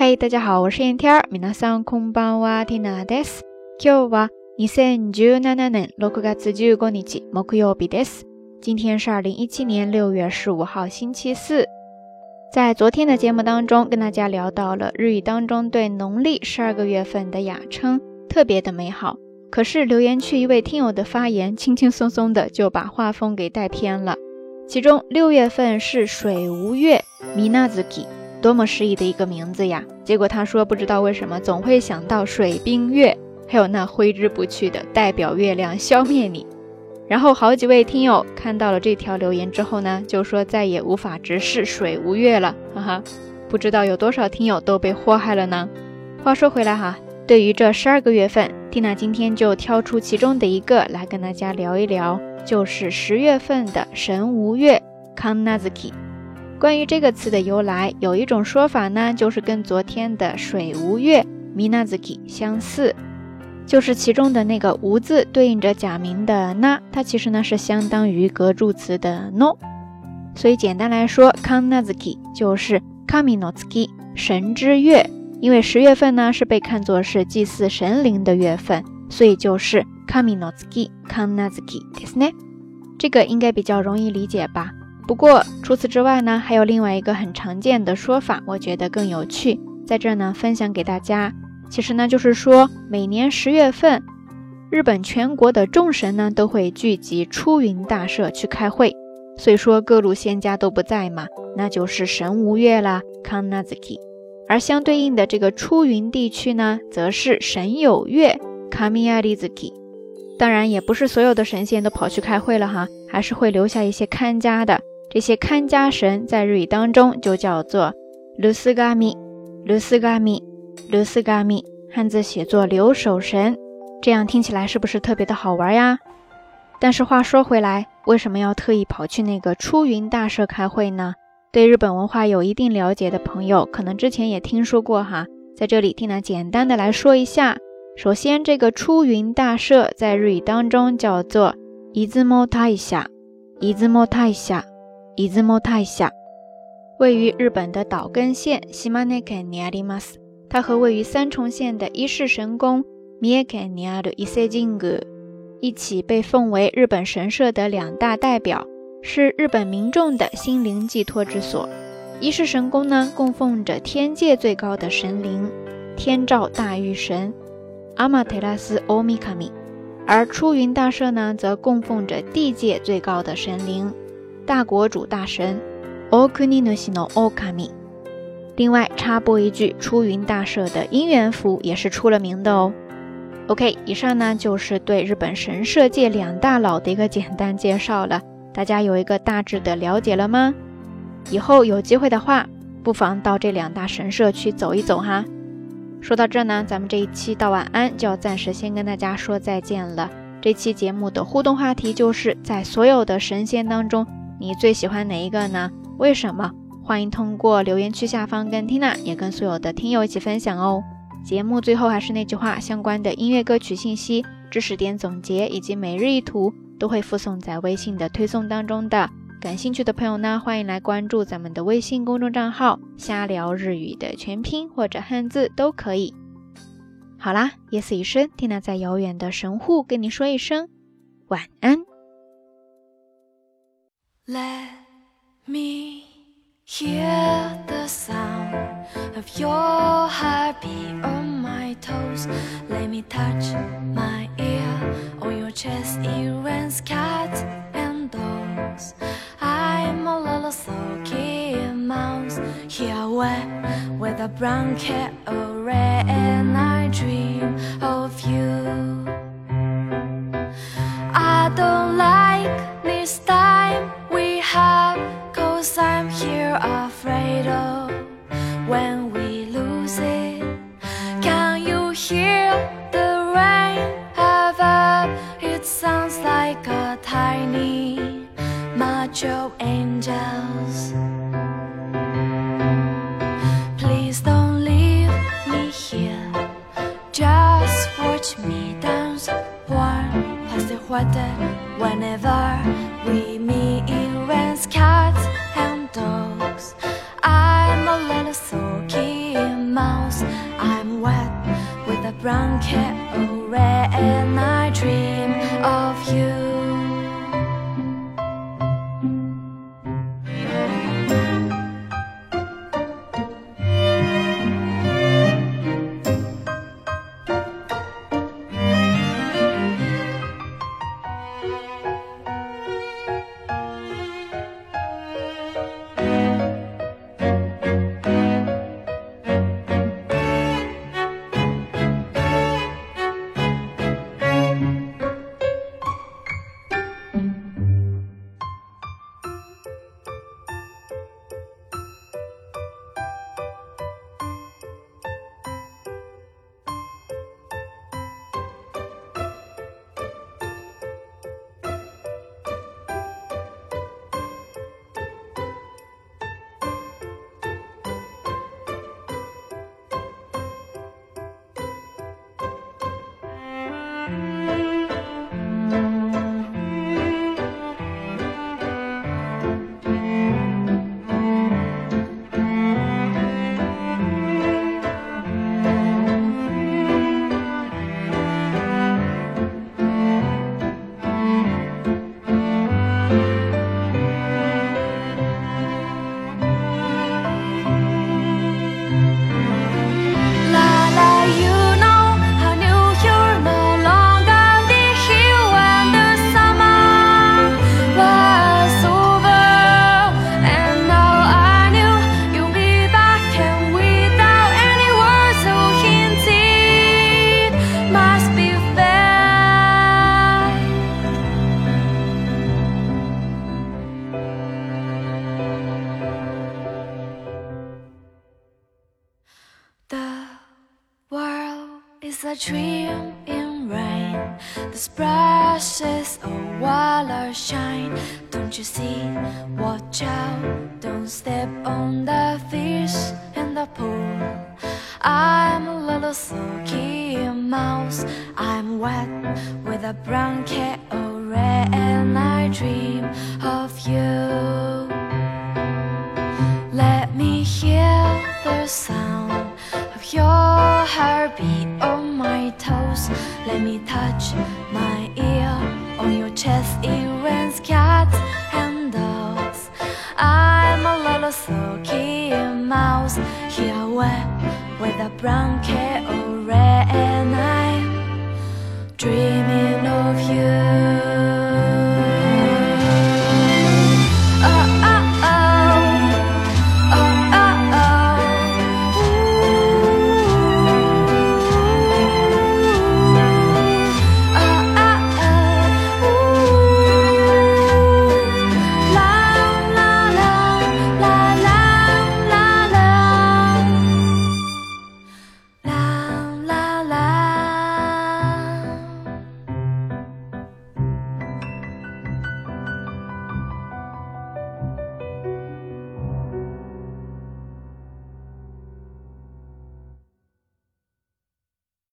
嗨，大家好，我是燕天儿。皆さんこんばんは、ティナです。今日は二千十七年六月十五日木曜日です。今天是二零一七年六月十五号，星期四。在昨天的节目当中，跟大家聊到了日语当中对农历十二个月份的雅称，特别的美好。可是留言区一位听友的发言，轻轻松松的就把画风给带偏了。其中六月份是水无月，minazuki。 多么诗意的一个名字呀！结果他说不知道为什么总会想到水冰月，还有那挥之不去的代表月亮消灭你。然后好几位听友看到了这条留言之后呢，就说再也无法直视水无月了，哈哈！不知道有多少听友都被祸害了呢？话说回来哈，对于这十二个月份，缇娜今天就挑出其中的一个来跟大家聊一聊，就是十月份的神无月 Kanazuki。关于这个词的由来，有一种说法呢，就是跟昨天的水无月 minazuki 相似，就是其中的那个无字对应着假名的那，它其实呢是相当于格助词的 no，所以简单来说，kanazuki 就是 kaminotsuki 神之月，因为十月份呢是被看作是祭祀神灵的月份，所以就是 kaminotsuki kanazuki ですね。这个应该比较容易理解吧。 不过除此之外呢，还有另外一个很常见的说法，我觉得更有趣，在这呢分享给大家。其实呢，就是说每年十月份，日本全国的众神呢都会聚集出云大社去开会。所以说各路仙家都不在嘛，那就是神无月啦，Kanazuki。而相对应的这个出云地区呢，则是神有月，Kamiyazuki。当然，也不是所有的神仙都跑去开会了哈，还是会留下一些看家的。这些看家神在日语当中就叫做留守神，留守神，留守神，汉字写作留守神，这样听起来是不是特别的好玩呀？但是话说回来，为什么要特意跑去那个出云大社开会呢？对日本文化有一定了解的朋友，可能之前也听说过哈，在这里听呢简单的来说一下。首先，这个出云大社在日语当中叫做伊兹莫泰下，伊兹莫泰下。伊兹莫泰下位于日本的岛根县西马内肯尼阿里马斯，它和位于三重县的伊势神宫米耶肯尼阿的伊塞金阁一起被奉为日本神社的两大代表，是日本民众的心灵寄托之所。伊势神宫呢，供奉着天界最高的神灵天照大御神阿玛特拉斯欧米卡米，而出云大社呢，则供奉着地界最高的神灵。大国主大神，Okuni no Shino Okami。另外插播一句，出云大社的姻缘符也是出了名的哦。OK，以上呢就是对日本神社界两大佬的一个简单介绍了，大家有一个大致的了解了吗？以后有机会的话，不妨到这两大神社去走一走哈。说到这呢，咱们这一期到晚安就要暂时先跟大家说再见了。这期节目的互动话题就是在所有的神仙当中。你最喜欢哪一个呢？为什么？欢迎通过留言区下方跟 Tina 也跟所有的听友一起分享哦。节目最后还是那句话，相关的音乐歌曲信息、知识点总结以及每日一图都会附送在微信的推送当中的。感兴趣的朋友呢，欢迎来关注咱们的微信公众账号“瞎聊日语”的全拼或者汉字都可以。好啦，夜色已深，Tina 在遥远的神户跟你说一声晚安。Let me hear the sound of your heartbeat on my toes. Let me touch my ear on your chest. Rains cats and dogs. I'm a little sulky mouse here wet with a brown red, hear the rain above? It sounds like a tiny march of angels. Please don't leave me here. Just watch me dance. One past the water whenever is a dream in rain. The splashes of water shine. Don't you see? Watch out, don't step on the fish in the pool. I'm a little sulky mouse. I'm wet with a of red, and I dream of you. Let me hear the sound Let me touch my ear on your chest. It rains cats and dogs. I'm a little sulky mouse here wet with a brown cat or red, and I'm dreaming.